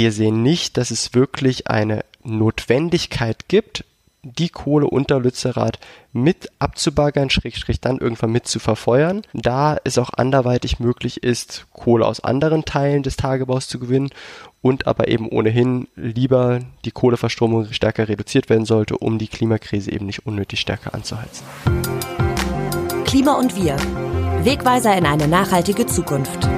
wir sehen nicht, dass es wirklich eine Notwendigkeit gibt, die Kohle unter Lützerath mit abzubaggern, Schrägstrich dann irgendwann mit zu verfeuern, da es auch anderweitig möglich ist, Kohle aus anderen Teilen des Tagebaus zu gewinnen und aber eben ohnehin lieber die Kohleverstromung stärker reduziert werden sollte, um die Klimakrise eben nicht unnötig stärker anzuheizen. Klima und wir. Wegweiser in eine nachhaltige Zukunft.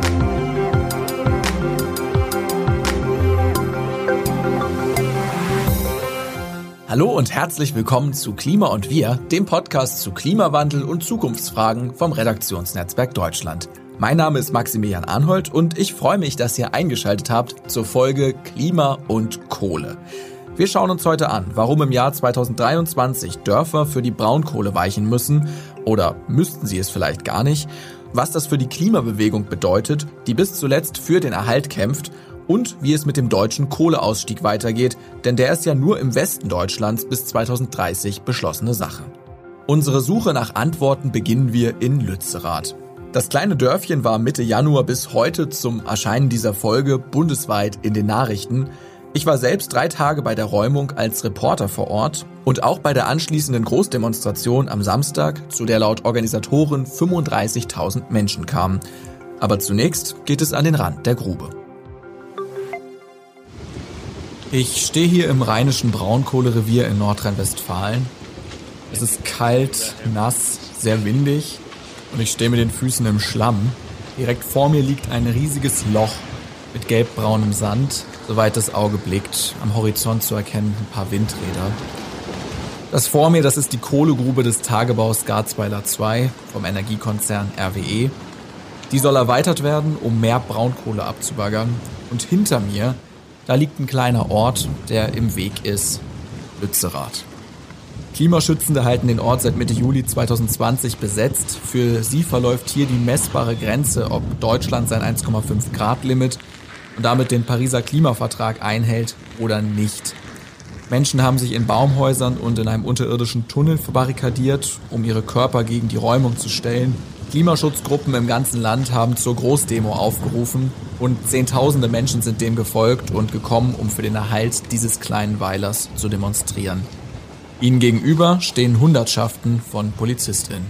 Hallo und herzlich willkommen zu Klima und Wir, dem Podcast zu Klimawandel und Zukunftsfragen vom Redaktionsnetzwerk Deutschland. Mein Name ist Maximilian Arnhold und ich freue mich, dass ihr eingeschaltet habt zur Folge Klima und Kohle. Wir schauen uns heute an, warum im Jahr 2023 Dörfer für die Braunkohle weichen müssen oder müssten sie es vielleicht gar nicht, was das für die Klimabewegung bedeutet, die bis zuletzt für den Erhalt kämpft und wie es mit dem deutschen Kohleausstieg weitergeht, denn der ist ja nur im Westen Deutschlands bis 2030 beschlossene Sache. Unsere Suche nach Antworten beginnen wir in Lützerath. Das kleine Dörfchen war Mitte Januar bis heute zum Erscheinen dieser Folge bundesweit in den Nachrichten. Ich war selbst drei Tage bei der Räumung als Reporter vor Ort und auch bei der anschließenden Großdemonstration am Samstag, zu der laut Organisatoren 35.000 Menschen kamen. Aber zunächst geht es an den Rand der Grube. Ich stehe hier im rheinischen Braunkohlerevier in Nordrhein-Westfalen. Es ist kalt, nass, sehr windig und ich stehe mit den Füßen im Schlamm. Direkt vor mir liegt ein riesiges Loch mit gelbbraunem Sand, soweit das Auge blickt. Am Horizont zu erkennen ein paar Windräder. Das vor mir, das ist die Kohlegrube des Tagebaus Garzweiler 2 vom Energiekonzern RWE. Die soll erweitert werden, um mehr Braunkohle abzubaggern. Und hinter mir da liegt ein kleiner Ort, der im Weg ist. Lützerath. Klimaschützende halten den Ort seit Mitte Juli 2020 besetzt. Für sie verläuft hier die messbare Grenze, ob Deutschland sein 1,5 Grad Limit und damit den Pariser Klimavertrag einhält oder nicht. Menschen haben sich in Baumhäusern und in einem unterirdischen Tunnel verbarrikadiert, um ihre Körper gegen die Räumung zu stellen. Klimaschutzgruppen im ganzen Land haben zur Großdemo aufgerufen und Zehntausende Menschen sind dem gefolgt und gekommen, um für den Erhalt dieses kleinen Weilers zu demonstrieren. Ihnen gegenüber stehen Hundertschaften von Polizistinnen.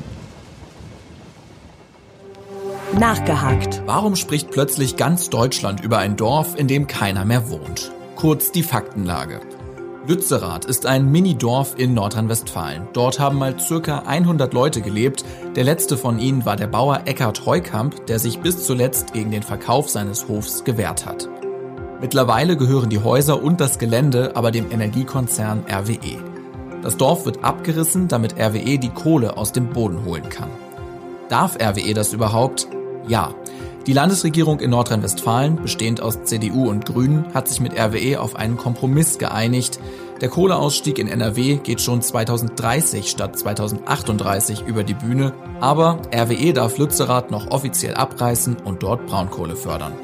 Nachgehakt. Warum spricht plötzlich ganz Deutschland über ein Dorf, in dem keiner mehr wohnt? Kurz die Faktenlage. Lützerath ist ein Mini-Dorf in Nordrhein-Westfalen. Dort haben mal circa 100 Leute gelebt. Der letzte von ihnen war der Bauer Eckhard Heukamp, der sich bis zuletzt gegen den Verkauf seines Hofs gewehrt hat. Mittlerweile gehören die Häuser und das Gelände aber dem Energiekonzern RWE. Das Dorf wird abgerissen, damit RWE die Kohle aus dem Boden holen kann. Darf RWE das überhaupt? Ja. Die Landesregierung in Nordrhein-Westfalen, bestehend aus CDU und Grünen, hat sich mit RWE auf einen Kompromiss geeinigt. Der Kohleausstieg in NRW geht schon 2030 statt 2038 über die Bühne, aber RWE darf Lützerath noch offiziell abreißen und dort Braunkohle fördern.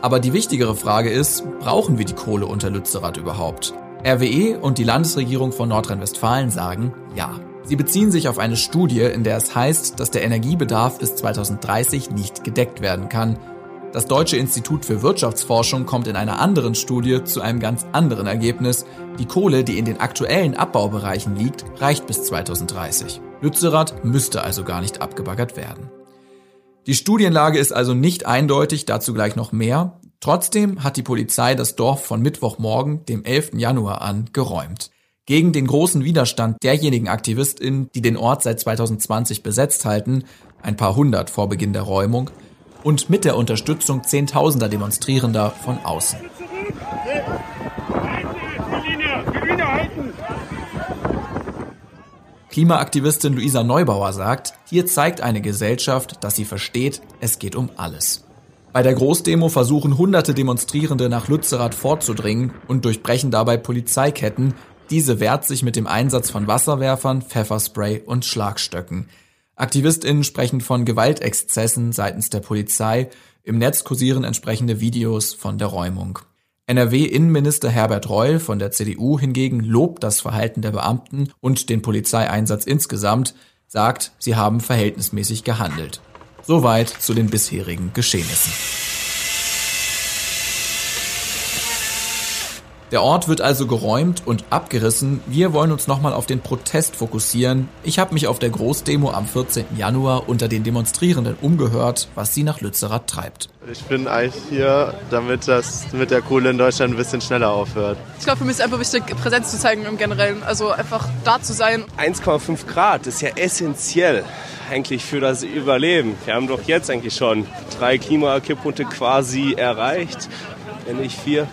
Aber die wichtigere Frage ist, brauchen wir die Kohle unter Lützerath überhaupt? RWE und die Landesregierung von Nordrhein-Westfalen sagen ja. Sie beziehen sich auf eine Studie, in der es heißt, dass der Energiebedarf bis 2030 nicht gedeckt werden kann. Das Deutsche Institut für Wirtschaftsforschung kommt in einer anderen Studie zu einem ganz anderen Ergebnis. Die Kohle, die in den aktuellen Abbaubereichen liegt, reicht bis 2030. Lützerath müsste also gar nicht abgebaggert werden. Die Studienlage ist also nicht eindeutig, dazu gleich noch mehr. Trotzdem hat die Polizei das Dorf von Mittwochmorgen, dem 11. Januar an, geräumt. Gegen den großen Widerstand derjenigen AktivistInnen, die den Ort seit 2020 besetzt halten, ein paar hundert vor Beginn der Räumung, und mit der Unterstützung zehntausender Demonstrierender von außen. Klimaaktivistin Luisa Neubauer sagt, hier zeigt eine Gesellschaft, dass sie versteht, es geht um alles. Bei der Großdemo versuchen hunderte Demonstrierende nach Lützerath vorzudringen und durchbrechen dabei Polizeiketten, diese wehrt sich mit dem Einsatz von Wasserwerfern, Pfefferspray und Schlagstöcken. AktivistInnen sprechen von Gewaltexzessen seitens der Polizei. Im Netz kursieren entsprechende Videos von der Räumung. NRW-Innenminister Herbert Reul von der CDU hingegen lobt das Verhalten der Beamten und den Polizeieinsatz insgesamt, sagt, sie haben verhältnismäßig gehandelt. Soweit zu den bisherigen Geschehnissen. Der Ort wird also geräumt und abgerissen. Wir wollen uns nochmal auf den Protest fokussieren. Ich habe mich auf der Großdemo am 14. Januar unter den Demonstrierenden umgehört, was sie nach Lützerath treibt. Ich bin eigentlich hier, damit das mit der Kohle in Deutschland ein bisschen schneller aufhört. Ich glaube, für mich ist einfach wichtig, Präsenz zu zeigen im Generellen. Also einfach da zu sein. 1,5 Grad ist ja essentiell eigentlich für das Überleben. Wir haben doch jetzt eigentlich schon drei Klimakipppunkte quasi erreicht, wenn nicht vier.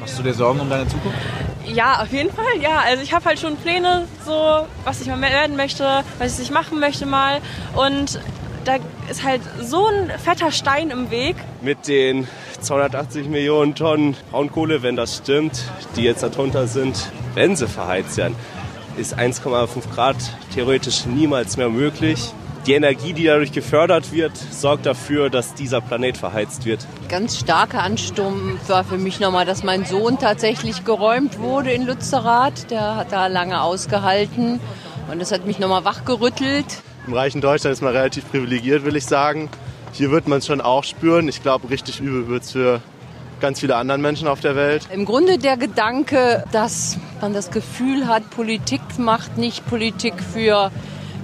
Machst du dir Sorgen um deine Zukunft? Ja, auf jeden Fall, ja. Also ich habe halt schon Pläne, so was ich mal werden möchte, was ich machen möchte mal. Und da ist halt so ein fetter Stein im Weg. Mit den 280 Millionen Tonnen Braunkohle, wenn das stimmt, die jetzt darunter sind, wenn sie verheizt werden, ist 1,5 Grad theoretisch niemals mehr möglich die Energie, die dadurch gefördert wird, sorgt dafür, dass dieser Planet verheizt wird. Ganz starker Ansturm war für mich nochmal, dass mein Sohn tatsächlich geräumt wurde in Lützerath. Der hat da lange ausgehalten und das hat mich nochmal wachgerüttelt. Im reichen Deutschland ist man relativ privilegiert, will ich sagen. Hier wird man es schon auch spüren. Ich glaube, richtig übel wird es für ganz viele andere Menschen auf der Welt. Im Grunde der Gedanke, dass man das Gefühl hat, Politik macht nicht Politik für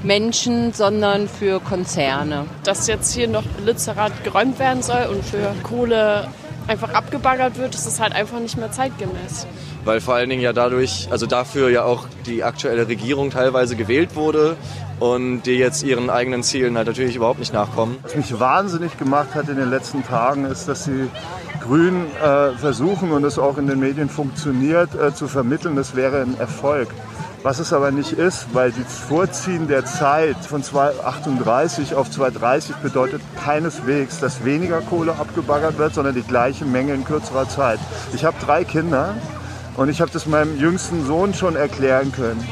Menschen, sondern für Konzerne. Dass jetzt hier noch Lützerath geräumt werden soll und für Kohle einfach abgebaggert wird, ist es halt einfach nicht mehr zeitgemäß. Weil vor allen Dingen ja dadurch, also dafür ja auch die aktuelle Regierung teilweise gewählt wurde und die jetzt ihren eigenen Zielen halt natürlich überhaupt nicht nachkommen. Was mich wahnsinnig gemacht hat in den letzten Tagen ist, dass die Grünen äh, versuchen und es auch in den Medien funktioniert, äh, zu vermitteln, das wäre ein Erfolg. Was es aber nicht ist, weil das Vorziehen der Zeit von 238 auf 230 bedeutet keineswegs, dass weniger Kohle abgebaggert wird, sondern die gleiche Menge in kürzerer Zeit. Ich habe drei Kinder und ich habe das meinem jüngsten Sohn schon erklären können,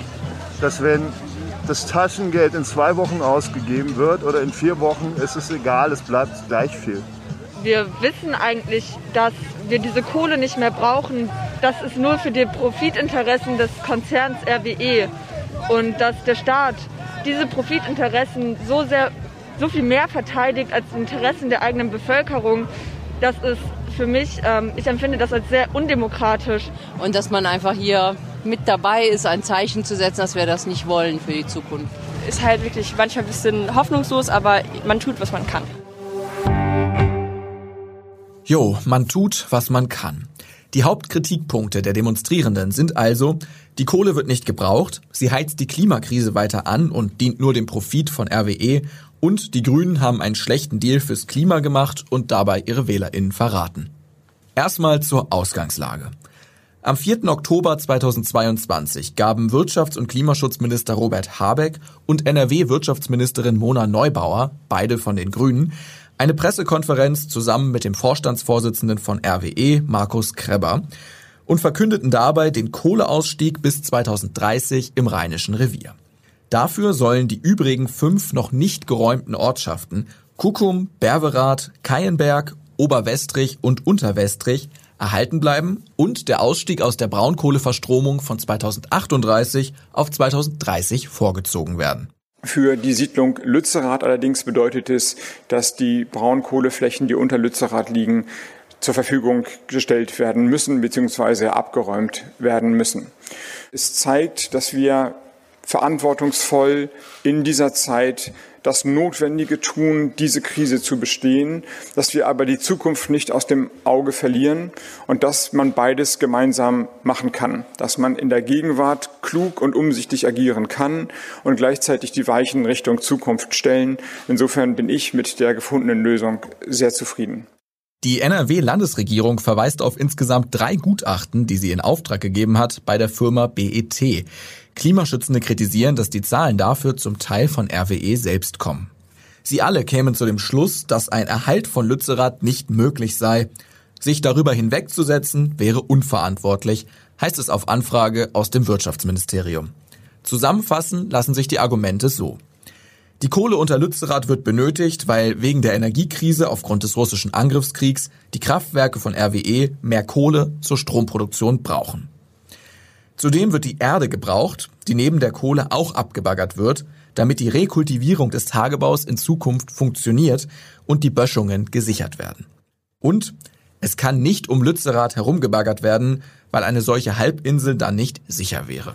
dass wenn das Taschengeld in zwei Wochen ausgegeben wird oder in vier Wochen, ist es egal, es bleibt gleich viel. Wir wissen eigentlich, dass wir diese Kohle nicht mehr brauchen, das ist nur für die Profitinteressen des Konzerns RWE und dass der Staat diese Profitinteressen so sehr so viel mehr verteidigt als die Interessen der eigenen Bevölkerung, das ist für mich, ähm, ich empfinde das als sehr undemokratisch. Und dass man einfach hier mit dabei ist, ein Zeichen zu setzen, dass wir das nicht wollen für die Zukunft. Ist halt wirklich manchmal ein bisschen hoffnungslos, aber man tut, was man kann. Jo, man tut, was man kann. Die Hauptkritikpunkte der Demonstrierenden sind also, die Kohle wird nicht gebraucht, sie heizt die Klimakrise weiter an und dient nur dem Profit von RWE und die Grünen haben einen schlechten Deal fürs Klima gemacht und dabei ihre WählerInnen verraten. Erstmal zur Ausgangslage. Am 4. Oktober 2022 gaben Wirtschafts- und Klimaschutzminister Robert Habeck und NRW-Wirtschaftsministerin Mona Neubauer, beide von den Grünen, eine Pressekonferenz zusammen mit dem Vorstandsvorsitzenden von RWE, Markus Krebber, und verkündeten dabei den Kohleausstieg bis 2030 im Rheinischen Revier. Dafür sollen die übrigen fünf noch nicht geräumten Ortschaften Kuckum, Berwerath, Keienberg, Oberwestrich und Unterwestrich erhalten bleiben und der Ausstieg aus der Braunkohleverstromung von 2038 auf 2030 vorgezogen werden. Für die Siedlung Lützerath allerdings bedeutet es, dass die Braunkohleflächen, die unter Lützerath liegen, zur Verfügung gestellt werden müssen bzw. abgeräumt werden müssen. Es zeigt, dass wir verantwortungsvoll in dieser Zeit das Notwendige tun, diese Krise zu bestehen, dass wir aber die Zukunft nicht aus dem Auge verlieren und dass man beides gemeinsam machen kann, dass man in der Gegenwart klug und umsichtig agieren kann und gleichzeitig die Weichen Richtung Zukunft stellen. Insofern bin ich mit der gefundenen Lösung sehr zufrieden. Die NRW-Landesregierung verweist auf insgesamt drei Gutachten, die sie in Auftrag gegeben hat bei der Firma BET. Klimaschützende kritisieren, dass die Zahlen dafür zum Teil von RWE selbst kommen. Sie alle kämen zu dem Schluss, dass ein Erhalt von Lützerath nicht möglich sei. Sich darüber hinwegzusetzen wäre unverantwortlich, heißt es auf Anfrage aus dem Wirtschaftsministerium. Zusammenfassen lassen sich die Argumente so. Die Kohle unter Lützerath wird benötigt, weil wegen der Energiekrise aufgrund des russischen Angriffskriegs die Kraftwerke von RWE mehr Kohle zur Stromproduktion brauchen. Zudem wird die Erde gebraucht, die neben der Kohle auch abgebaggert wird, damit die Rekultivierung des Tagebaus in Zukunft funktioniert und die Böschungen gesichert werden. Und Es kann nicht um Lützerath herumgebaggert werden, weil eine solche Halbinsel dann nicht sicher wäre.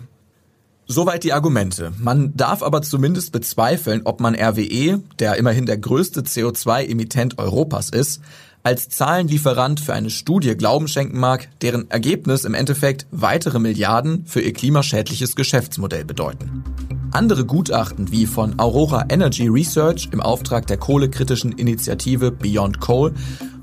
Soweit die Argumente. Man darf aber zumindest bezweifeln, ob man RWE, der immerhin der größte CO2-Emittent Europas ist, als Zahlenlieferant für eine Studie Glauben schenken mag, deren Ergebnis im Endeffekt weitere Milliarden für ihr klimaschädliches Geschäftsmodell bedeuten. Andere Gutachten wie von Aurora Energy Research im Auftrag der kohlekritischen Initiative Beyond Coal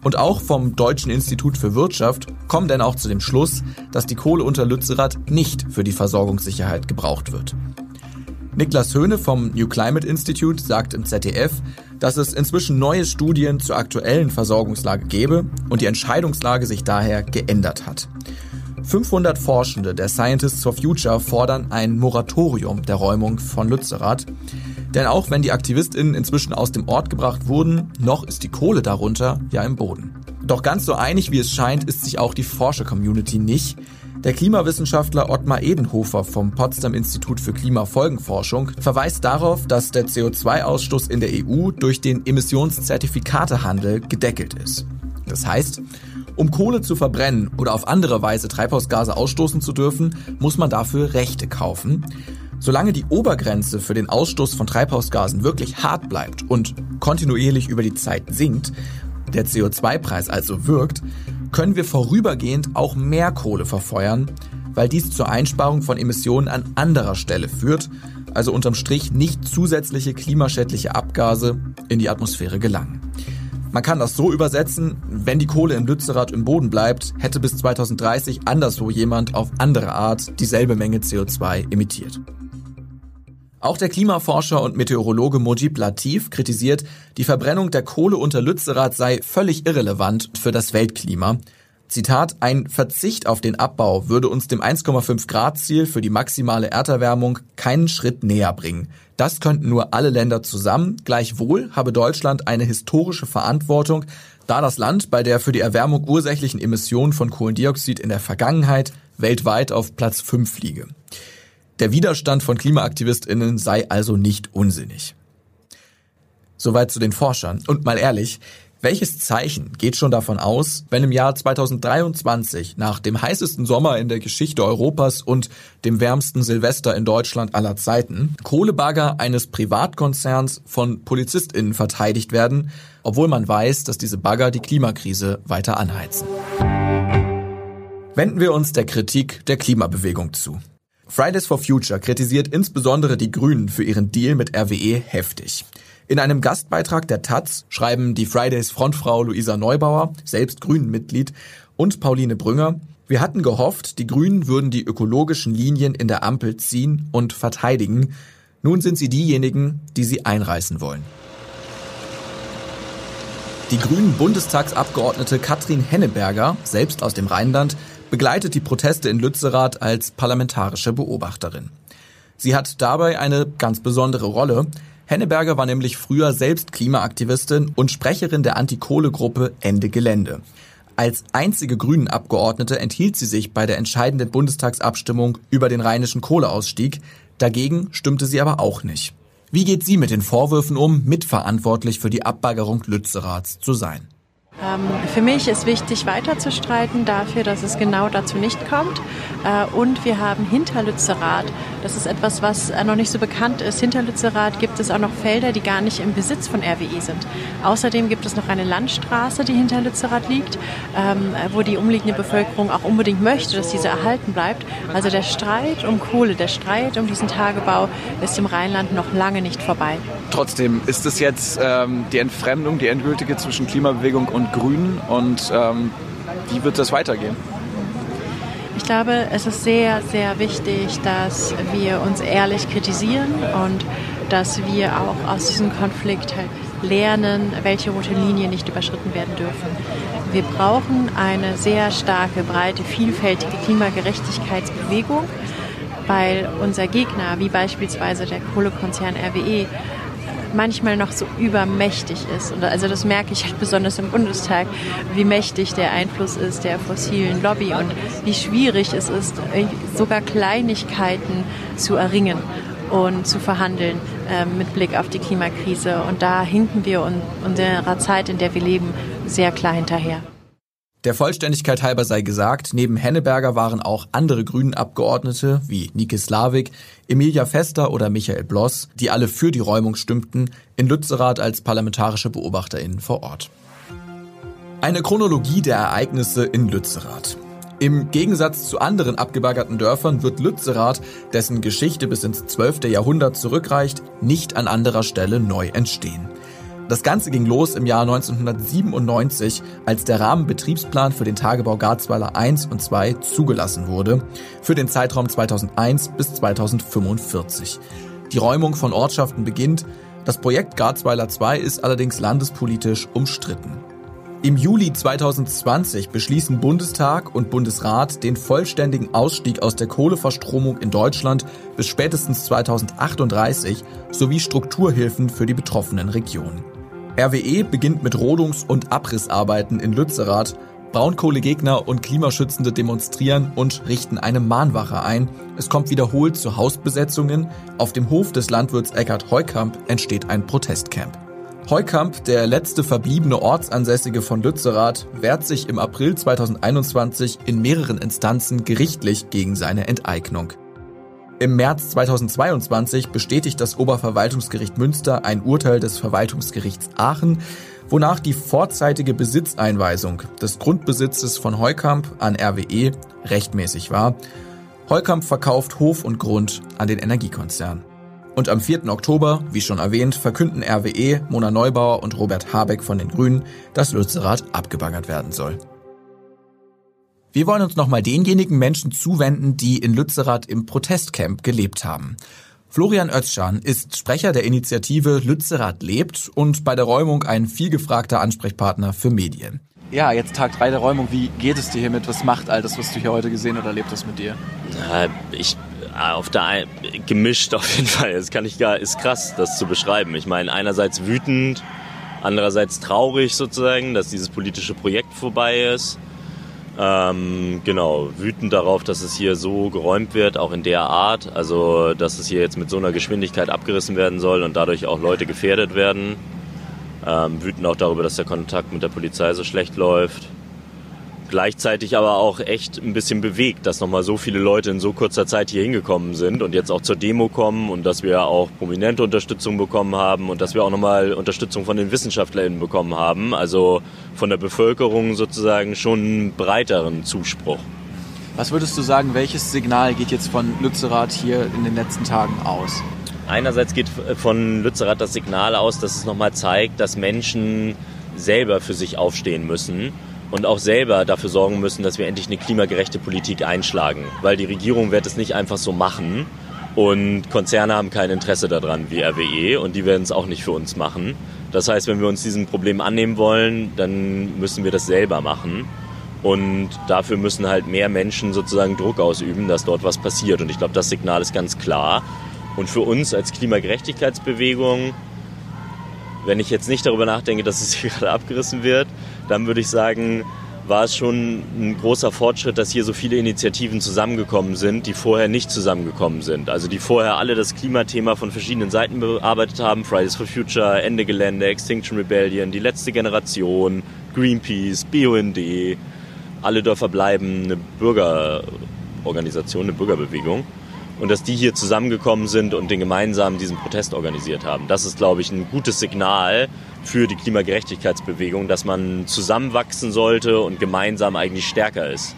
und auch vom Deutschen Institut für Wirtschaft kommen denn auch zu dem Schluss, dass die Kohle unter Lützerath nicht für die Versorgungssicherheit gebraucht wird. Niklas Höhne vom New Climate Institute sagt im ZDF, dass es inzwischen neue Studien zur aktuellen Versorgungslage gebe und die Entscheidungslage sich daher geändert hat. 500 Forschende der Scientists for Future fordern ein Moratorium der Räumung von Lützerath. Denn auch wenn die AktivistInnen inzwischen aus dem Ort gebracht wurden, noch ist die Kohle darunter ja im Boden. Doch ganz so einig wie es scheint, ist sich auch die Forscher-Community nicht. Der Klimawissenschaftler Ottmar Edenhofer vom Potsdam Institut für Klimafolgenforschung verweist darauf, dass der CO2-Ausstoß in der EU durch den Emissionszertifikatehandel gedeckelt ist. Das heißt, um Kohle zu verbrennen oder auf andere Weise Treibhausgase ausstoßen zu dürfen, muss man dafür Rechte kaufen. Solange die Obergrenze für den Ausstoß von Treibhausgasen wirklich hart bleibt und kontinuierlich über die Zeit sinkt, der CO2-Preis also wirkt, können wir vorübergehend auch mehr Kohle verfeuern, weil dies zur Einsparung von Emissionen an anderer Stelle führt, also unterm Strich nicht zusätzliche klimaschädliche Abgase in die Atmosphäre gelangen. Man kann das so übersetzen, wenn die Kohle in Lützerath im Boden bleibt, hätte bis 2030 anderswo jemand auf andere Art dieselbe Menge CO2 emittiert. Auch der Klimaforscher und Meteorologe Mojib Latif kritisiert, die Verbrennung der Kohle unter Lützerath sei völlig irrelevant für das Weltklima. Zitat, ein Verzicht auf den Abbau würde uns dem 1,5 Grad Ziel für die maximale Erderwärmung keinen Schritt näher bringen. Das könnten nur alle Länder zusammen. Gleichwohl habe Deutschland eine historische Verantwortung, da das Land bei der für die Erwärmung ursächlichen Emissionen von Kohlendioxid in der Vergangenheit weltweit auf Platz 5 liege. Der Widerstand von KlimaaktivistInnen sei also nicht unsinnig. Soweit zu den Forschern. Und mal ehrlich, welches Zeichen geht schon davon aus, wenn im Jahr 2023 nach dem heißesten Sommer in der Geschichte Europas und dem wärmsten Silvester in Deutschland aller Zeiten Kohlebagger eines Privatkonzerns von PolizistInnen verteidigt werden, obwohl man weiß, dass diese Bagger die Klimakrise weiter anheizen? Wenden wir uns der Kritik der Klimabewegung zu. Fridays for Future kritisiert insbesondere die Grünen für ihren Deal mit RWE heftig. In einem Gastbeitrag der Taz schreiben die Fridays Frontfrau Luisa Neubauer, selbst Grünen-Mitglied, und Pauline Brünger, wir hatten gehofft, die Grünen würden die ökologischen Linien in der Ampel ziehen und verteidigen. Nun sind sie diejenigen, die sie einreißen wollen. Die grünen Bundestagsabgeordnete Katrin Henneberger, selbst aus dem Rheinland, begleitet die Proteste in Lützerath als parlamentarische Beobachterin. Sie hat dabei eine ganz besondere Rolle. Henneberger war nämlich früher selbst Klimaaktivistin und Sprecherin der Anti-Kohle-Gruppe Ende Gelände. Als einzige Grünen-Abgeordnete enthielt sie sich bei der entscheidenden Bundestagsabstimmung über den rheinischen Kohleausstieg. Dagegen stimmte sie aber auch nicht. Wie geht sie mit den Vorwürfen um, mitverantwortlich für die Abbaggerung Lützeraths zu sein? Ähm, für mich ist wichtig, weiterzustreiten dafür, dass es genau dazu nicht kommt. Äh, und wir haben hinter Lützerath, das ist etwas, was äh, noch nicht so bekannt ist, hinter Lützerath gibt es auch noch Felder, die gar nicht im Besitz von RWE sind. Außerdem gibt es noch eine Landstraße, die hinter Lützerath liegt, ähm, wo die umliegende Bevölkerung auch unbedingt möchte, dass diese erhalten bleibt. Also der Streit um Kohle, der Streit um diesen Tagebau ist im Rheinland noch lange nicht vorbei. Trotzdem ist es jetzt ähm, die Entfremdung, die endgültige zwischen Klimabewegung und Grünen und ähm, wie wird das weitergehen? Ich glaube, es ist sehr, sehr wichtig, dass wir uns ehrlich kritisieren und dass wir auch aus diesem Konflikt halt lernen, welche rote Linien nicht überschritten werden dürfen. Wir brauchen eine sehr starke, breite, vielfältige Klimagerechtigkeitsbewegung, weil unser Gegner, wie beispielsweise der Kohlekonzern RWE, manchmal noch so übermächtig ist. Und also das merke ich halt besonders im Bundestag, wie mächtig der Einfluss ist der fossilen Lobby und wie schwierig es ist, sogar Kleinigkeiten zu erringen und zu verhandeln äh, mit Blick auf die Klimakrise. Und da hinken wir in unserer Zeit, in der wir leben, sehr klar hinterher. Der Vollständigkeit halber sei gesagt, neben Henneberger waren auch andere Grünen-Abgeordnete wie Nike Slavik, Emilia Fester oder Michael Bloss, die alle für die Räumung stimmten, in Lützerath als parlamentarische BeobachterInnen vor Ort. Eine Chronologie der Ereignisse in Lützerath. Im Gegensatz zu anderen abgebaggerten Dörfern wird Lützerath, dessen Geschichte bis ins 12. Jahrhundert zurückreicht, nicht an anderer Stelle neu entstehen. Das Ganze ging los im Jahr 1997, als der Rahmenbetriebsplan für den Tagebau Garzweiler 1 und 2 zugelassen wurde, für den Zeitraum 2001 bis 2045. Die Räumung von Ortschaften beginnt, das Projekt Garzweiler 2 ist allerdings landespolitisch umstritten. Im Juli 2020 beschließen Bundestag und Bundesrat den vollständigen Ausstieg aus der Kohleverstromung in Deutschland bis spätestens 2038 sowie Strukturhilfen für die betroffenen Regionen. RWE beginnt mit Rodungs- und Abrissarbeiten in Lützerath. Braunkohlegegner und Klimaschützende demonstrieren und richten eine Mahnwache ein. Es kommt wiederholt zu Hausbesetzungen. Auf dem Hof des Landwirts Eckhard Heukamp entsteht ein Protestcamp. Heukamp, der letzte verbliebene Ortsansässige von Lützerath, wehrt sich im April 2021 in mehreren Instanzen gerichtlich gegen seine Enteignung. Im März 2022 bestätigt das Oberverwaltungsgericht Münster ein Urteil des Verwaltungsgerichts Aachen, wonach die vorzeitige Besitzeinweisung des Grundbesitzes von Heukamp an RWE rechtmäßig war. Heukamp verkauft Hof und Grund an den Energiekonzern. Und am 4. Oktober, wie schon erwähnt, verkünden RWE, Mona Neubauer und Robert Habeck von den Grünen, dass Lützerath abgebaggert werden soll. Wir wollen uns nochmal denjenigen Menschen zuwenden, die in Lützerath im Protestcamp gelebt haben. Florian Özcan ist Sprecher der Initiative Lützerath lebt und bei der Räumung ein vielgefragter Ansprechpartner für Medien. Ja, jetzt Tag 3 der Räumung. Wie geht es dir hiermit? Was macht all das, was du hier heute gesehen oder erlebt hast mit dir? Ich auf der gemischt auf jeden Fall. Das kann ich gar ist krass, das zu beschreiben. Ich meine, einerseits wütend, andererseits traurig sozusagen, dass dieses politische Projekt vorbei ist. Ähm, genau, wütend darauf, dass es hier so geräumt wird, auch in der Art. Also, dass es hier jetzt mit so einer Geschwindigkeit abgerissen werden soll und dadurch auch Leute gefährdet werden. Ähm, wütend auch darüber, dass der Kontakt mit der Polizei so schlecht läuft. Gleichzeitig aber auch echt ein bisschen bewegt, dass nochmal so viele Leute in so kurzer Zeit hier hingekommen sind und jetzt auch zur Demo kommen und dass wir auch prominente Unterstützung bekommen haben und dass wir auch nochmal Unterstützung von den WissenschaftlerInnen bekommen haben. Also von der Bevölkerung sozusagen schon einen breiteren Zuspruch. Was würdest du sagen, welches Signal geht jetzt von Lützerath hier in den letzten Tagen aus? Einerseits geht von Lützerath das Signal aus, dass es nochmal zeigt, dass Menschen selber für sich aufstehen müssen und auch selber dafür sorgen müssen, dass wir endlich eine klimagerechte Politik einschlagen. Weil die Regierung wird es nicht einfach so machen und Konzerne haben kein Interesse daran wie RWE und die werden es auch nicht für uns machen. Das heißt, wenn wir uns diesem Problem annehmen wollen, dann müssen wir das selber machen. Und dafür müssen halt mehr Menschen sozusagen Druck ausüben, dass dort was passiert. Und ich glaube, das Signal ist ganz klar. Und für uns als Klimagerechtigkeitsbewegung wenn ich jetzt nicht darüber nachdenke, dass es hier gerade abgerissen wird, dann würde ich sagen, war es schon ein großer Fortschritt, dass hier so viele Initiativen zusammengekommen sind, die vorher nicht zusammengekommen sind. Also die vorher alle das Klimathema von verschiedenen Seiten bearbeitet haben. Fridays for Future, Ende Gelände, Extinction Rebellion, die letzte Generation, Greenpeace, BUND. Alle Dörfer bleiben eine Bürgerorganisation, eine Bürgerbewegung und dass die hier zusammengekommen sind und den gemeinsam diesen Protest organisiert haben. Das ist, glaube ich, ein gutes Signal für die Klimagerechtigkeitsbewegung, dass man zusammenwachsen sollte und gemeinsam eigentlich stärker ist.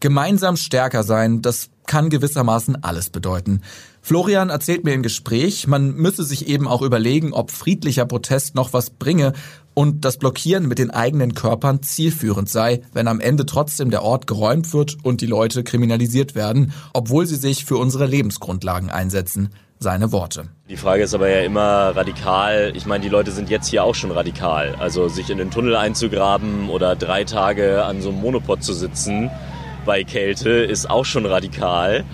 Gemeinsam stärker sein, das kann gewissermaßen alles bedeuten. Florian erzählt mir im Gespräch, man müsse sich eben auch überlegen, ob friedlicher Protest noch was bringe und das Blockieren mit den eigenen Körpern zielführend sei, wenn am Ende trotzdem der Ort geräumt wird und die Leute kriminalisiert werden, obwohl sie sich für unsere Lebensgrundlagen einsetzen. Seine Worte. Die Frage ist aber ja immer radikal. Ich meine, die Leute sind jetzt hier auch schon radikal. Also sich in den Tunnel einzugraben oder drei Tage an so einem Monopod zu sitzen bei Kälte ist auch schon radikal.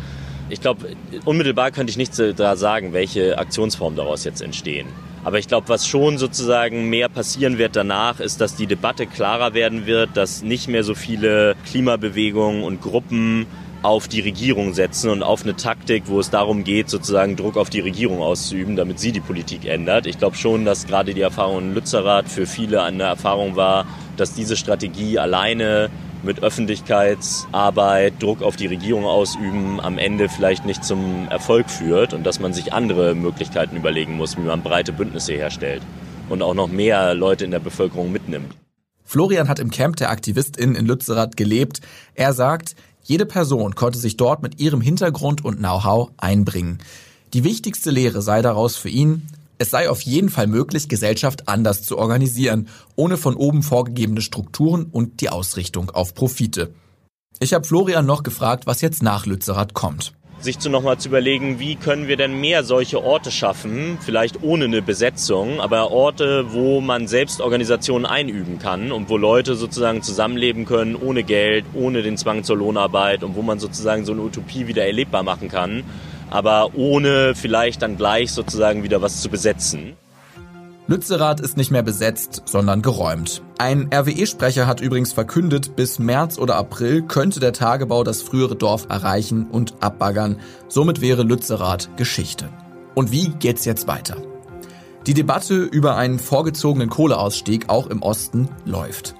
Ich glaube, unmittelbar könnte ich nicht da sagen, welche Aktionsformen daraus jetzt entstehen. Aber ich glaube, was schon sozusagen mehr passieren wird danach, ist, dass die Debatte klarer werden wird, dass nicht mehr so viele Klimabewegungen und Gruppen auf die Regierung setzen und auf eine Taktik, wo es darum geht, sozusagen Druck auf die Regierung auszuüben, damit sie die Politik ändert. Ich glaube schon, dass gerade die Erfahrung in Lützerath für viele eine Erfahrung war, dass diese Strategie alleine mit Öffentlichkeitsarbeit, Druck auf die Regierung ausüben, am Ende vielleicht nicht zum Erfolg führt und dass man sich andere Möglichkeiten überlegen muss, wie man breite Bündnisse herstellt und auch noch mehr Leute in der Bevölkerung mitnimmt. Florian hat im Camp der AktivistInnen in Lützerath gelebt. Er sagt, jede Person konnte sich dort mit ihrem Hintergrund und Know-how einbringen. Die wichtigste Lehre sei daraus für ihn, es sei auf jeden Fall möglich, Gesellschaft anders zu organisieren, ohne von oben vorgegebene Strukturen und die Ausrichtung auf Profite. Ich habe Florian noch gefragt, was jetzt nach Lützerath kommt sich zu nochmal zu überlegen, wie können wir denn mehr solche Orte schaffen, vielleicht ohne eine Besetzung, aber Orte, wo man selbst Organisationen einüben kann und wo Leute sozusagen zusammenleben können, ohne Geld, ohne den Zwang zur Lohnarbeit und wo man sozusagen so eine Utopie wieder erlebbar machen kann aber ohne vielleicht dann gleich sozusagen wieder was zu besetzen. Lützerath ist nicht mehr besetzt, sondern geräumt. Ein RWE-Sprecher hat übrigens verkündet, bis März oder April könnte der Tagebau das frühere Dorf erreichen und abbaggern. Somit wäre Lützerath Geschichte. Und wie geht's jetzt weiter? Die Debatte über einen vorgezogenen Kohleausstieg auch im Osten läuft.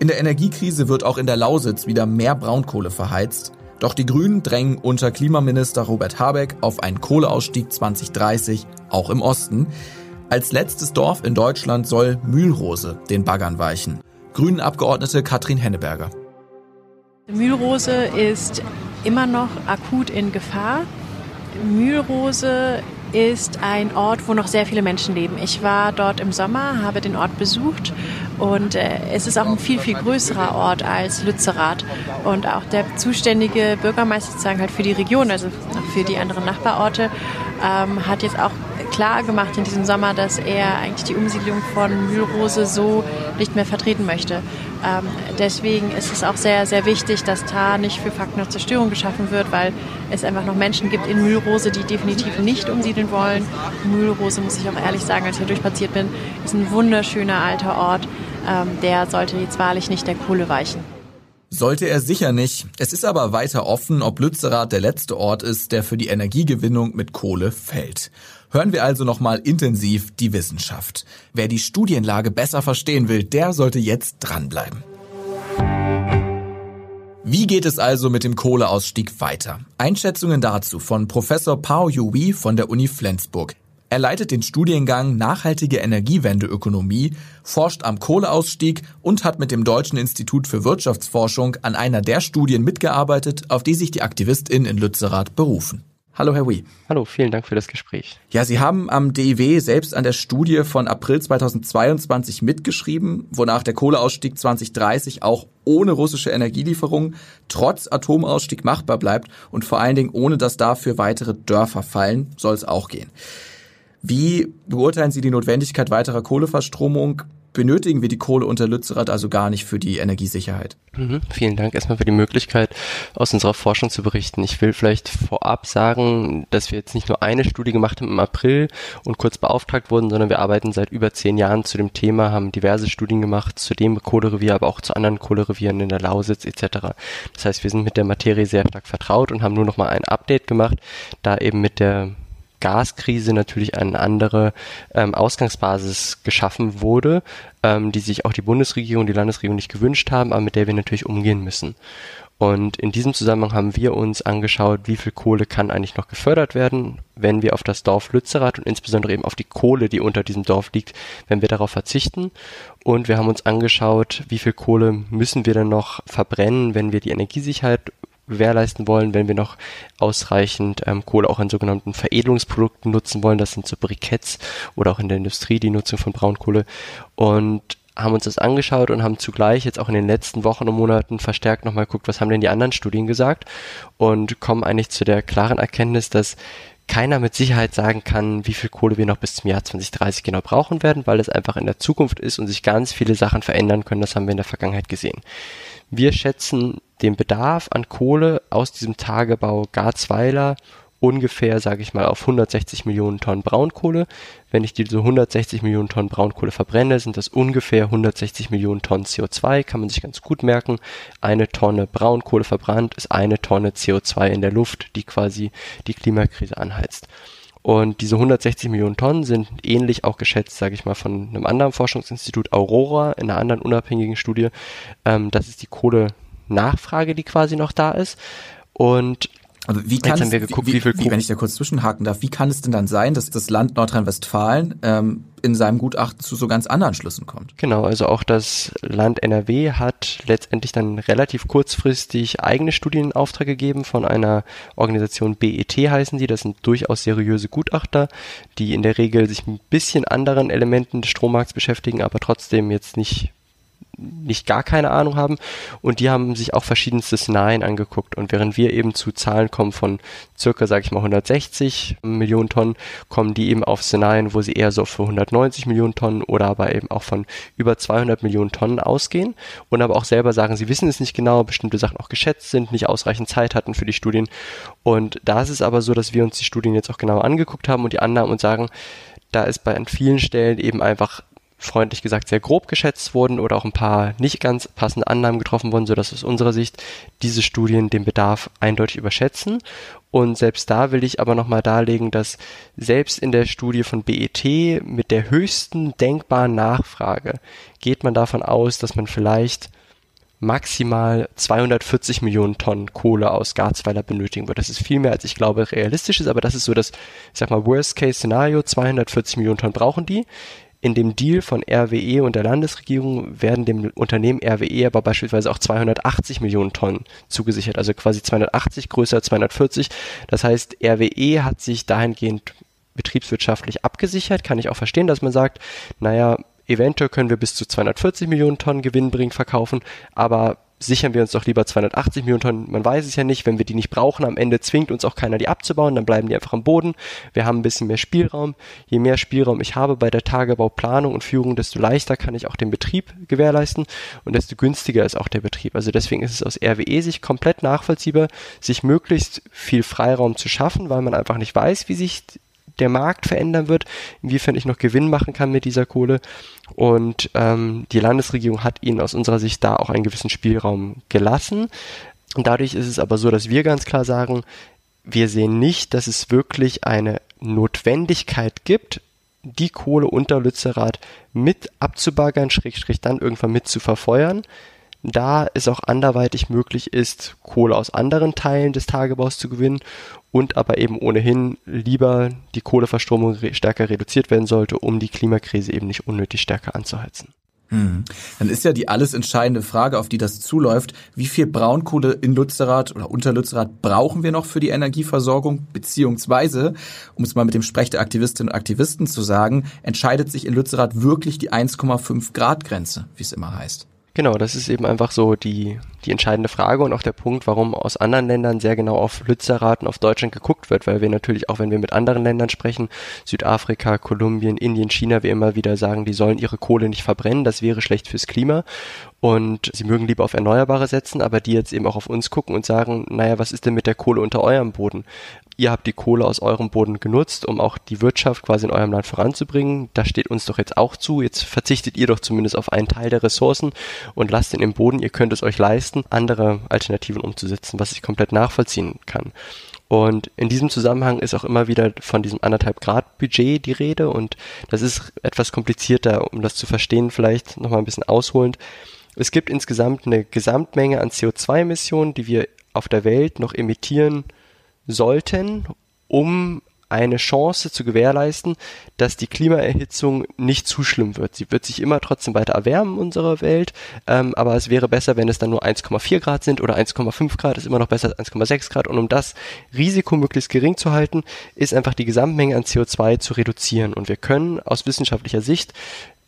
In der Energiekrise wird auch in der Lausitz wieder mehr Braunkohle verheizt. Doch die Grünen drängen unter Klimaminister Robert Habeck auf einen Kohleausstieg 2030, auch im Osten. Als letztes Dorf in Deutschland soll Mühlrose den Baggern weichen. Grünen-Abgeordnete Katrin Henneberger. Mühlrose ist immer noch akut in Gefahr. Mühlrose ist ein Ort, wo noch sehr viele Menschen leben. Ich war dort im Sommer, habe den Ort besucht und äh, es ist auch ein viel, viel größerer Ort als Lützerath. Und auch der zuständige Bürgermeister sozusagen halt für die Region, also für die anderen Nachbarorte, ähm, hat jetzt auch klar gemacht in diesem Sommer, dass er eigentlich die Umsiedlung von Mühlrose so nicht mehr vertreten möchte. Ähm, deswegen ist es auch sehr, sehr wichtig, dass da nicht für Fakten der Zerstörung geschaffen wird, weil es einfach noch Menschen gibt in Mühlrose, die definitiv nicht umsiedeln wollen. Mühlrose, muss ich auch ehrlich sagen, als ich hier durchspaziert bin, ist ein wunderschöner alter Ort. Ähm, der sollte jetzt wahrlich nicht der Kohle weichen. Sollte er sicher nicht. Es ist aber weiter offen, ob Lützerath der letzte Ort ist, der für die Energiegewinnung mit Kohle fällt. Hören wir also nochmal intensiv die Wissenschaft. Wer die Studienlage besser verstehen will, der sollte jetzt dranbleiben. Wie geht es also mit dem Kohleausstieg weiter? Einschätzungen dazu von Professor Pao Yui von der Uni Flensburg. Er leitet den Studiengang Nachhaltige Energiewendeökonomie, forscht am Kohleausstieg und hat mit dem Deutschen Institut für Wirtschaftsforschung an einer der Studien mitgearbeitet, auf die sich die AktivistInnen in Lützerath berufen. Hallo, Herr Wee. Hallo, vielen Dank für das Gespräch. Ja, Sie haben am DIW selbst an der Studie von April 2022 mitgeschrieben, wonach der Kohleausstieg 2030 auch ohne russische Energielieferung trotz Atomausstieg machbar bleibt und vor allen Dingen ohne, dass dafür weitere Dörfer fallen, soll es auch gehen. Wie beurteilen Sie die Notwendigkeit weiterer Kohleverstromung? Benötigen wir die Kohle unter Lützerath also gar nicht für die Energiesicherheit. Mhm, vielen Dank erstmal für die Möglichkeit, aus unserer Forschung zu berichten. Ich will vielleicht vorab sagen, dass wir jetzt nicht nur eine Studie gemacht haben im April und kurz beauftragt wurden, sondern wir arbeiten seit über zehn Jahren zu dem Thema, haben diverse Studien gemacht zu dem Kohlerevier, aber auch zu anderen Kohlerevieren in der Lausitz etc. Das heißt, wir sind mit der Materie sehr stark vertraut und haben nur noch mal ein Update gemacht, da eben mit der Gaskrise natürlich eine andere ähm, Ausgangsbasis geschaffen wurde, ähm, die sich auch die Bundesregierung, die Landesregierung nicht gewünscht haben, aber mit der wir natürlich umgehen müssen. Und in diesem Zusammenhang haben wir uns angeschaut, wie viel Kohle kann eigentlich noch gefördert werden, wenn wir auf das Dorf Lützerath und insbesondere eben auf die Kohle, die unter diesem Dorf liegt, wenn wir darauf verzichten. Und wir haben uns angeschaut, wie viel Kohle müssen wir denn noch verbrennen, wenn wir die Energiesicherheit gewährleisten wollen, wenn wir noch ausreichend ähm, Kohle auch in sogenannten Veredelungsprodukten nutzen wollen. Das sind so Briketts oder auch in der Industrie die Nutzung von Braunkohle. Und haben uns das angeschaut und haben zugleich jetzt auch in den letzten Wochen und Monaten verstärkt nochmal geguckt, was haben denn die anderen Studien gesagt und kommen eigentlich zu der klaren Erkenntnis, dass keiner mit Sicherheit sagen kann, wie viel Kohle wir noch bis zum Jahr 2030 genau brauchen werden, weil es einfach in der Zukunft ist und sich ganz viele Sachen verändern können. Das haben wir in der Vergangenheit gesehen. Wir schätzen den Bedarf an Kohle aus diesem Tagebau Garzweiler ungefähr, sage ich mal, auf 160 Millionen Tonnen Braunkohle. Wenn ich diese 160 Millionen Tonnen Braunkohle verbrenne, sind das ungefähr 160 Millionen Tonnen CO2, kann man sich ganz gut merken. Eine Tonne Braunkohle verbrannt ist eine Tonne CO2 in der Luft, die quasi die Klimakrise anheizt. Und diese 160 Millionen Tonnen sind ähnlich auch geschätzt, sage ich mal, von einem anderen Forschungsinstitut Aurora in einer anderen unabhängigen Studie. Ähm, das ist die Kohlenachfrage, die quasi noch da ist. Und also wie kann es, geguckt, wie, wie, wie, wenn ich da kurz zwischenhaken darf, wie kann es denn dann sein, dass das Land Nordrhein-Westfalen ähm, in seinem Gutachten zu so ganz anderen Schlüssen kommt? Genau, also auch das Land NRW hat letztendlich dann relativ kurzfristig eigene Studien in Auftrag gegeben von einer Organisation BET heißen die. Das sind durchaus seriöse Gutachter, die in der Regel sich ein bisschen anderen Elementen des Strommarkts beschäftigen, aber trotzdem jetzt nicht nicht gar keine Ahnung haben. Und die haben sich auch verschiedenste Szenarien angeguckt. Und während wir eben zu Zahlen kommen von circa, sage ich mal, 160 Millionen Tonnen, kommen die eben auf Szenarien, wo sie eher so für 190 Millionen Tonnen oder aber eben auch von über 200 Millionen Tonnen ausgehen. Und aber auch selber sagen, sie wissen es nicht genau, bestimmte Sachen auch geschätzt sind, nicht ausreichend Zeit hatten für die Studien. Und da ist es aber so, dass wir uns die Studien jetzt auch genauer angeguckt haben und die Annahmen und sagen, da ist bei an vielen Stellen eben einfach freundlich gesagt sehr grob geschätzt wurden oder auch ein paar nicht ganz passende Annahmen getroffen wurden, sodass aus unserer Sicht diese Studien den Bedarf eindeutig überschätzen. Und selbst da will ich aber nochmal darlegen, dass selbst in der Studie von BET mit der höchsten denkbaren Nachfrage geht man davon aus, dass man vielleicht maximal 240 Millionen Tonnen Kohle aus Garzweiler benötigen wird. Das ist viel mehr, als ich glaube realistisch ist, aber das ist so das, ich sag mal, Worst-Case-Szenario. 240 Millionen Tonnen brauchen die. In dem Deal von RWE und der Landesregierung werden dem Unternehmen RWE aber beispielsweise auch 280 Millionen Tonnen zugesichert, also quasi 280 größer 240. Das heißt, RWE hat sich dahingehend betriebswirtschaftlich abgesichert. Kann ich auch verstehen, dass man sagt, naja, eventuell können wir bis zu 240 Millionen Tonnen gewinnbringend verkaufen, aber sichern wir uns doch lieber 280 Millionen Tonnen. Man weiß es ja nicht, wenn wir die nicht brauchen, am Ende zwingt uns auch keiner, die abzubauen, dann bleiben die einfach am Boden. Wir haben ein bisschen mehr Spielraum. Je mehr Spielraum ich habe bei der Tagebauplanung und Führung, desto leichter kann ich auch den Betrieb gewährleisten und desto günstiger ist auch der Betrieb. Also deswegen ist es aus RWE sich komplett nachvollziehbar, sich möglichst viel Freiraum zu schaffen, weil man einfach nicht weiß, wie sich der Markt verändern wird, inwiefern ich noch Gewinn machen kann mit dieser Kohle. Und ähm, die Landesregierung hat ihnen aus unserer Sicht da auch einen gewissen Spielraum gelassen. Und dadurch ist es aber so, dass wir ganz klar sagen, wir sehen nicht, dass es wirklich eine Notwendigkeit gibt, die Kohle unter Lützerath mit abzubaggern, schrägstrich dann irgendwann mit zu verfeuern da es auch anderweitig möglich ist, Kohle aus anderen Teilen des Tagebaus zu gewinnen und aber eben ohnehin lieber die Kohleverstromung stärker reduziert werden sollte, um die Klimakrise eben nicht unnötig stärker anzuheizen. Hm. Dann ist ja die alles entscheidende Frage, auf die das zuläuft, wie viel Braunkohle in Lützerath oder unter Lützerath brauchen wir noch für die Energieversorgung, beziehungsweise, um es mal mit dem Sprech der Aktivistinnen und Aktivisten zu sagen, entscheidet sich in Lützerath wirklich die 1,5 Grad Grenze, wie es immer heißt. Genau, das ist eben einfach so die, die entscheidende Frage und auch der Punkt, warum aus anderen Ländern sehr genau auf Lützerath und auf Deutschland geguckt wird, weil wir natürlich auch, wenn wir mit anderen Ländern sprechen, Südafrika, Kolumbien, Indien, China, wir immer wieder sagen, die sollen ihre Kohle nicht verbrennen, das wäre schlecht fürs Klima und sie mögen lieber auf Erneuerbare setzen, aber die jetzt eben auch auf uns gucken und sagen, naja, was ist denn mit der Kohle unter eurem Boden? Ihr habt die Kohle aus eurem Boden genutzt, um auch die Wirtschaft quasi in eurem Land voranzubringen. Das steht uns doch jetzt auch zu. Jetzt verzichtet ihr doch zumindest auf einen Teil der Ressourcen und lasst ihn im Boden. Ihr könnt es euch leisten, andere Alternativen umzusetzen, was ich komplett nachvollziehen kann. Und in diesem Zusammenhang ist auch immer wieder von diesem anderthalb Grad Budget die Rede und das ist etwas komplizierter, um das zu verstehen, vielleicht nochmal ein bisschen ausholend. Es gibt insgesamt eine Gesamtmenge an CO2-Emissionen, die wir auf der Welt noch emittieren sollten, um eine Chance zu gewährleisten, dass die Klimaerhitzung nicht zu schlimm wird. Sie wird sich immer trotzdem weiter erwärmen, unsere Welt, ähm, aber es wäre besser, wenn es dann nur 1,4 Grad sind oder 1,5 Grad, ist immer noch besser als 1,6 Grad. Und um das Risiko möglichst gering zu halten, ist einfach die Gesamtmenge an CO2 zu reduzieren. Und wir können aus wissenschaftlicher Sicht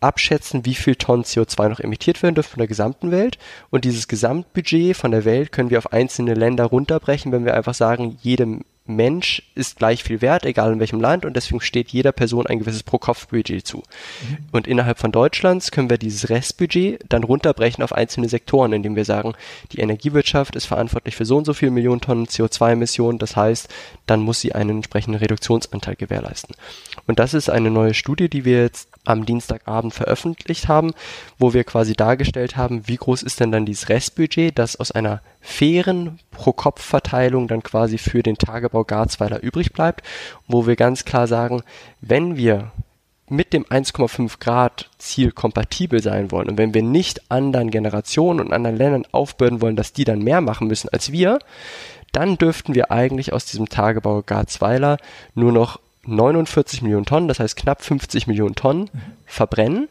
abschätzen, wie viel Tonnen CO2 noch emittiert werden dürfen von der gesamten Welt. Und dieses Gesamtbudget von der Welt können wir auf einzelne Länder runterbrechen, wenn wir einfach sagen, jedem Mensch ist gleich viel wert, egal in welchem Land, und deswegen steht jeder Person ein gewisses Pro-Kopf-Budget zu. Mhm. Und innerhalb von Deutschlands können wir dieses Restbudget dann runterbrechen auf einzelne Sektoren, indem wir sagen, die Energiewirtschaft ist verantwortlich für so und so viele Millionen Tonnen CO2-Emissionen, das heißt, dann muss sie einen entsprechenden Reduktionsanteil gewährleisten. Und das ist eine neue Studie, die wir jetzt am Dienstagabend veröffentlicht haben, wo wir quasi dargestellt haben, wie groß ist denn dann dieses Restbudget, das aus einer fairen Pro-Kopf-Verteilung dann quasi für den Tagebau Garzweiler übrig bleibt, wo wir ganz klar sagen, wenn wir mit dem 1,5 Grad Ziel kompatibel sein wollen und wenn wir nicht anderen Generationen und anderen Ländern aufbürden wollen, dass die dann mehr machen müssen als wir, dann dürften wir eigentlich aus diesem Tagebau Garzweiler nur noch 49 Millionen Tonnen, das heißt knapp 50 Millionen Tonnen verbrennen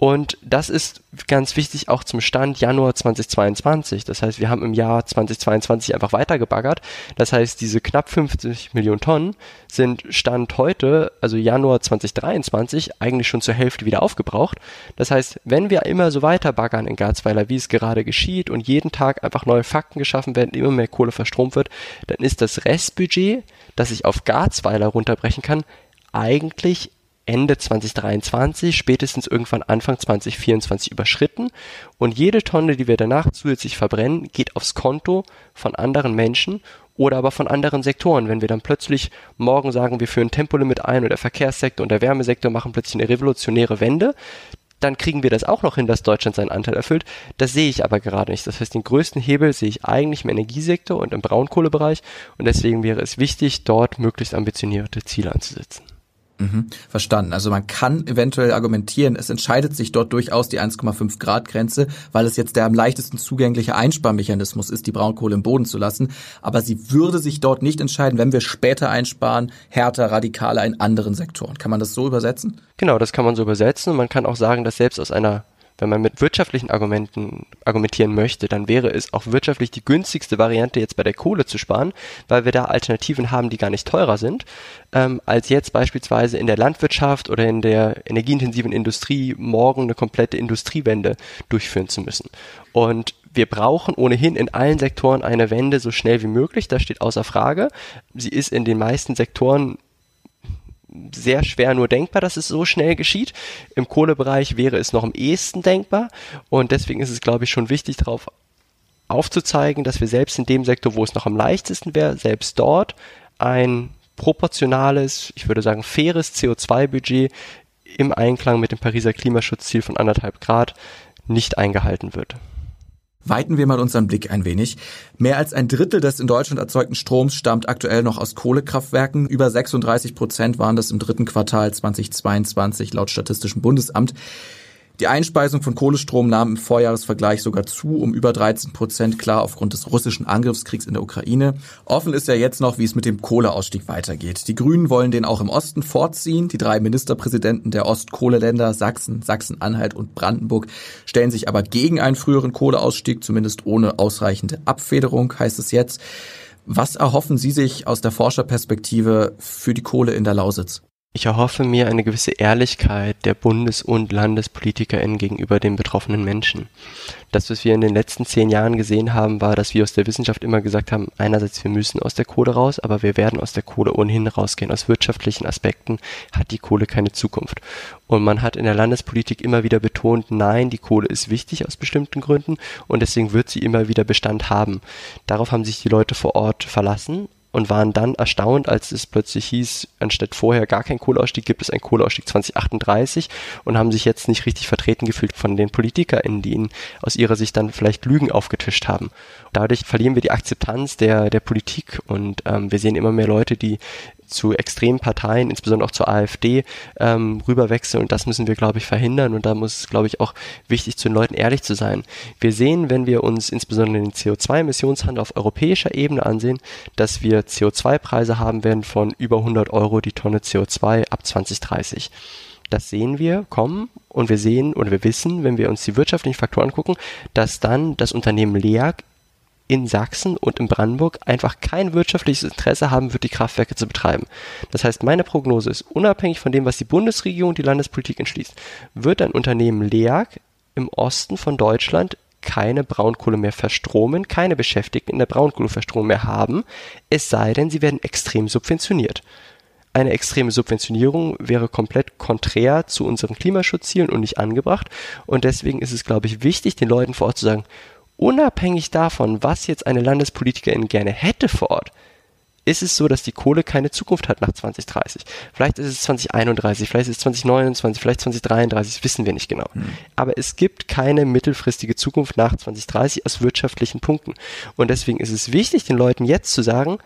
und das ist ganz wichtig auch zum Stand Januar 2022. Das heißt, wir haben im Jahr 2022 einfach weitergebaggert. Das heißt, diese knapp 50 Millionen Tonnen sind Stand heute, also Januar 2023, eigentlich schon zur Hälfte wieder aufgebraucht. Das heißt, wenn wir immer so weiterbaggern in Garzweiler, wie es gerade geschieht und jeden Tag einfach neue Fakten geschaffen werden, immer mehr Kohle verstromt wird, dann ist das Restbudget, das ich auf Garzweiler runterbrechen kann, eigentlich Ende 2023, spätestens irgendwann Anfang 2024 überschritten und jede Tonne, die wir danach zusätzlich verbrennen, geht aufs Konto von anderen Menschen oder aber von anderen Sektoren. Wenn wir dann plötzlich morgen sagen, wir führen Tempolimit ein und der Verkehrssektor und der Wärmesektor machen plötzlich eine revolutionäre Wende, dann kriegen wir das auch noch hin, dass Deutschland seinen Anteil erfüllt. Das sehe ich aber gerade nicht. Das heißt, den größten Hebel sehe ich eigentlich im Energiesektor und im Braunkohlebereich und deswegen wäre es wichtig, dort möglichst ambitionierte Ziele anzusetzen. Mhm, verstanden. Also man kann eventuell argumentieren, es entscheidet sich dort durchaus die 1,5 Grad Grenze, weil es jetzt der am leichtesten zugängliche Einsparmechanismus ist, die Braunkohle im Boden zu lassen. Aber sie würde sich dort nicht entscheiden, wenn wir später einsparen, härter, radikaler in anderen Sektoren. Kann man das so übersetzen? Genau, das kann man so übersetzen. Man kann auch sagen, dass selbst aus einer wenn man mit wirtschaftlichen Argumenten argumentieren möchte, dann wäre es auch wirtschaftlich die günstigste Variante, jetzt bei der Kohle zu sparen, weil wir da Alternativen haben, die gar nicht teurer sind, ähm, als jetzt beispielsweise in der Landwirtschaft oder in der energieintensiven Industrie morgen eine komplette Industriewende durchführen zu müssen. Und wir brauchen ohnehin in allen Sektoren eine Wende so schnell wie möglich, das steht außer Frage. Sie ist in den meisten Sektoren sehr schwer nur denkbar, dass es so schnell geschieht. Im Kohlebereich wäre es noch am ehesten denkbar und deswegen ist es, glaube ich, schon wichtig, darauf aufzuzeigen, dass wir selbst in dem Sektor, wo es noch am leichtesten wäre, selbst dort ein proportionales, ich würde sagen faires CO2-Budget im Einklang mit dem Pariser Klimaschutzziel von anderthalb Grad nicht eingehalten wird. Weiten wir mal unseren Blick ein wenig. Mehr als ein Drittel des in Deutschland erzeugten Stroms stammt aktuell noch aus Kohlekraftwerken. Über 36 Prozent waren das im dritten Quartal 2022 laut Statistischem Bundesamt. Die Einspeisung von Kohlestrom nahm im Vorjahresvergleich sogar zu, um über 13 Prozent, klar aufgrund des russischen Angriffskriegs in der Ukraine. Offen ist ja jetzt noch, wie es mit dem Kohleausstieg weitergeht. Die Grünen wollen den auch im Osten vorziehen. Die drei Ministerpräsidenten der Ostkohleländer Sachsen, Sachsen-Anhalt und Brandenburg stellen sich aber gegen einen früheren Kohleausstieg, zumindest ohne ausreichende Abfederung, heißt es jetzt. Was erhoffen Sie sich aus der Forscherperspektive für die Kohle in der Lausitz? Ich erhoffe mir eine gewisse Ehrlichkeit der Bundes- und LandespolitikerInnen gegenüber den betroffenen Menschen. Das, was wir in den letzten zehn Jahren gesehen haben, war, dass wir aus der Wissenschaft immer gesagt haben, einerseits wir müssen aus der Kohle raus, aber wir werden aus der Kohle ohnehin rausgehen. Aus wirtschaftlichen Aspekten hat die Kohle keine Zukunft. Und man hat in der Landespolitik immer wieder betont, nein, die Kohle ist wichtig aus bestimmten Gründen und deswegen wird sie immer wieder Bestand haben. Darauf haben sich die Leute vor Ort verlassen und waren dann erstaunt, als es plötzlich hieß, anstatt vorher gar kein Kohleausstieg, gibt es einen Kohleausstieg 2038 und haben sich jetzt nicht richtig vertreten gefühlt von den PolitikerInnen, die ihnen aus ihrer Sicht dann vielleicht Lügen aufgetischt haben. Dadurch verlieren wir die Akzeptanz der, der Politik und ähm, wir sehen immer mehr Leute, die zu extremen Parteien, insbesondere auch zur AfD, ähm, rüberwechseln. Und das müssen wir, glaube ich, verhindern. Und da muss es, glaube ich, auch wichtig, zu den Leuten ehrlich zu sein. Wir sehen, wenn wir uns insbesondere den CO2-Emissionshandel auf europäischer Ebene ansehen, dass wir CO2-Preise haben werden von über 100 Euro die Tonne CO2 ab 2030. Das sehen wir kommen und wir sehen oder wir wissen, wenn wir uns die wirtschaftlichen Faktoren angucken, dass dann das Unternehmen LEAG in Sachsen und in Brandenburg einfach kein wirtschaftliches Interesse haben wird, die Kraftwerke zu betreiben. Das heißt, meine Prognose ist, unabhängig von dem, was die Bundesregierung und die Landespolitik entschließt, wird ein Unternehmen LEAG im Osten von Deutschland keine Braunkohle mehr verstromen, keine Beschäftigten in der Braunkohleverstromung mehr haben, es sei denn, sie werden extrem subventioniert. Eine extreme Subventionierung wäre komplett konträr zu unseren Klimaschutzzielen und nicht angebracht. Und deswegen ist es, glaube ich, wichtig, den Leuten vor Ort zu sagen, unabhängig davon, was jetzt eine Landespolitikerin gerne hätte vor Ort, ist es so, dass die Kohle keine Zukunft hat nach 2030. Vielleicht ist es 2031, vielleicht ist es 2029, vielleicht 2033, das wissen wir nicht genau. Mhm. Aber es gibt keine mittelfristige Zukunft nach 2030 aus wirtschaftlichen Punkten. Und deswegen ist es wichtig, den Leuten jetzt zu sagen,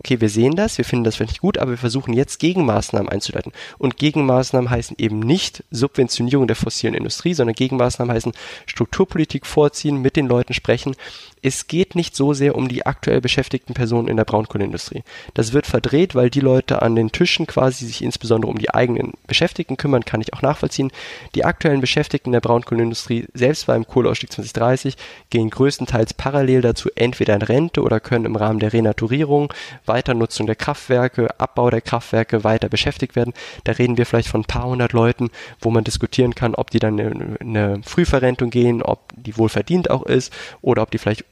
okay, wir sehen das, wir finden das vielleicht gut, aber wir versuchen jetzt Gegenmaßnahmen einzuleiten. Und Gegenmaßnahmen heißen eben nicht Subventionierung der fossilen Industrie, sondern Gegenmaßnahmen heißen Strukturpolitik vorziehen, mit den Leuten sprechen, es geht nicht so sehr um die aktuell beschäftigten Personen in der Braunkohleindustrie. Das wird verdreht, weil die Leute an den Tischen quasi sich insbesondere um die eigenen Beschäftigten kümmern, kann ich auch nachvollziehen. Die aktuellen Beschäftigten der Braunkohleindustrie, selbst beim Kohleausstieg 2030, gehen größtenteils parallel dazu entweder in Rente oder können im Rahmen der Renaturierung, Weiternutzung der Kraftwerke, Abbau der Kraftwerke weiter beschäftigt werden. Da reden wir vielleicht von ein paar hundert Leuten, wo man diskutieren kann, ob die dann in eine Frühverrentung gehen, ob die wohl verdient auch ist oder ob die vielleicht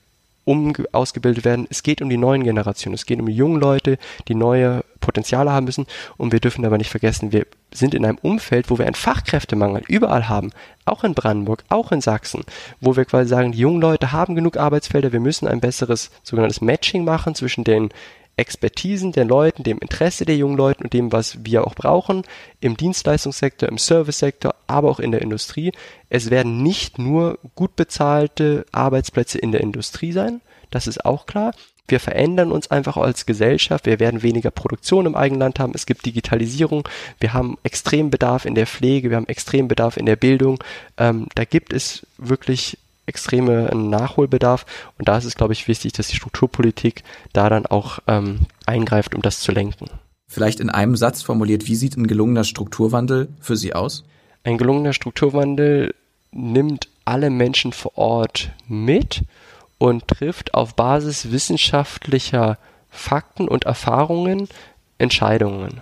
um ausgebildet werden. Es geht um die neuen Generationen. Es geht um die jungen Leute, die neue Potenziale haben müssen. Und wir dürfen aber nicht vergessen, wir sind in einem Umfeld, wo wir einen Fachkräftemangel überall haben. Auch in Brandenburg, auch in Sachsen, wo wir quasi sagen, die jungen Leute haben genug Arbeitsfelder. Wir müssen ein besseres sogenanntes Matching machen zwischen den Expertisen der Leuten, dem Interesse der jungen Leute und dem, was wir auch brauchen im Dienstleistungssektor, im Servicesektor, aber auch in der Industrie. Es werden nicht nur gut bezahlte Arbeitsplätze in der Industrie sein, das ist auch klar. Wir verändern uns einfach als Gesellschaft. Wir werden weniger Produktion im eigenen Land haben. Es gibt Digitalisierung. Wir haben extrem Bedarf in der Pflege. Wir haben extrem Bedarf in der Bildung. Ähm, da gibt es wirklich extreme Nachholbedarf. Und da ist es, glaube ich, wichtig, dass die Strukturpolitik da dann auch ähm, eingreift, um das zu lenken. Vielleicht in einem Satz formuliert, wie sieht ein gelungener Strukturwandel für Sie aus? Ein gelungener Strukturwandel nimmt alle Menschen vor Ort mit und trifft auf Basis wissenschaftlicher Fakten und Erfahrungen Entscheidungen.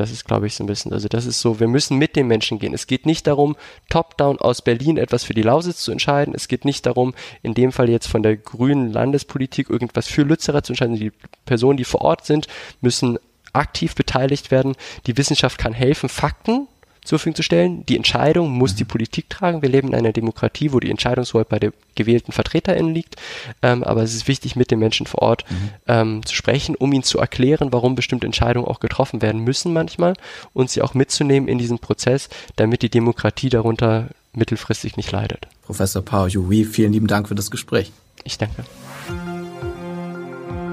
Das ist, glaube ich, so ein bisschen, also das ist so, wir müssen mit den Menschen gehen. Es geht nicht darum, top-down aus Berlin etwas für die Lausitz zu entscheiden. Es geht nicht darum, in dem Fall jetzt von der grünen Landespolitik irgendwas für Lützerath zu entscheiden. Die Personen, die vor Ort sind, müssen aktiv beteiligt werden. Die Wissenschaft kann helfen, Fakten zur Verfügung zu stellen. Die Entscheidung muss die Politik tragen. Wir leben in einer Demokratie, wo die Entscheidungshoheit bei den gewählten VertreterInnen liegt. Ähm, aber es ist wichtig, mit den Menschen vor Ort mhm. ähm, zu sprechen, um ihnen zu erklären, warum bestimmte Entscheidungen auch getroffen werden müssen manchmal und sie auch mitzunehmen in diesen Prozess, damit die Demokratie darunter mittelfristig nicht leidet. Professor Pao Yui, vielen lieben Dank für das Gespräch. Ich danke.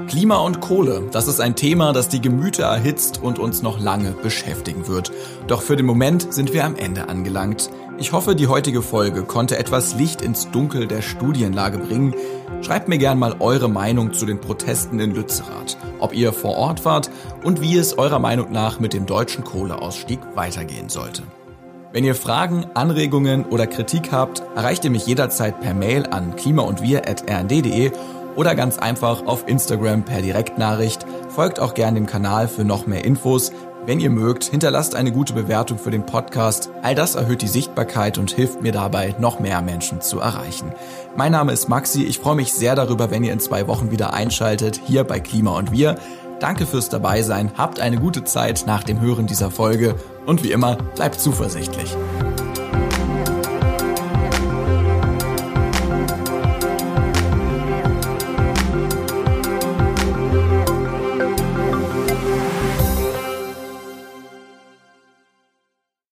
Klima und Kohle, das ist ein Thema, das die Gemüter erhitzt und uns noch lange beschäftigen wird. Doch für den Moment sind wir am Ende angelangt. Ich hoffe, die heutige Folge konnte etwas Licht ins Dunkel der Studienlage bringen. Schreibt mir gern mal eure Meinung zu den Protesten in Lützerath, ob ihr vor Ort wart und wie es eurer Meinung nach mit dem deutschen Kohleausstieg weitergehen sollte. Wenn ihr Fragen, Anregungen oder Kritik habt, erreicht ihr mich jederzeit per Mail an klimaundwir.rnd.de oder ganz einfach auf Instagram per Direktnachricht. Folgt auch gern dem Kanal für noch mehr Infos. Wenn ihr mögt, hinterlasst eine gute Bewertung für den Podcast. All das erhöht die Sichtbarkeit und hilft mir dabei, noch mehr Menschen zu erreichen. Mein Name ist Maxi. Ich freue mich sehr darüber, wenn ihr in zwei Wochen wieder einschaltet, hier bei Klima und Wir. Danke fürs Dabeisein. Habt eine gute Zeit nach dem Hören dieser Folge und wie immer, bleibt zuversichtlich.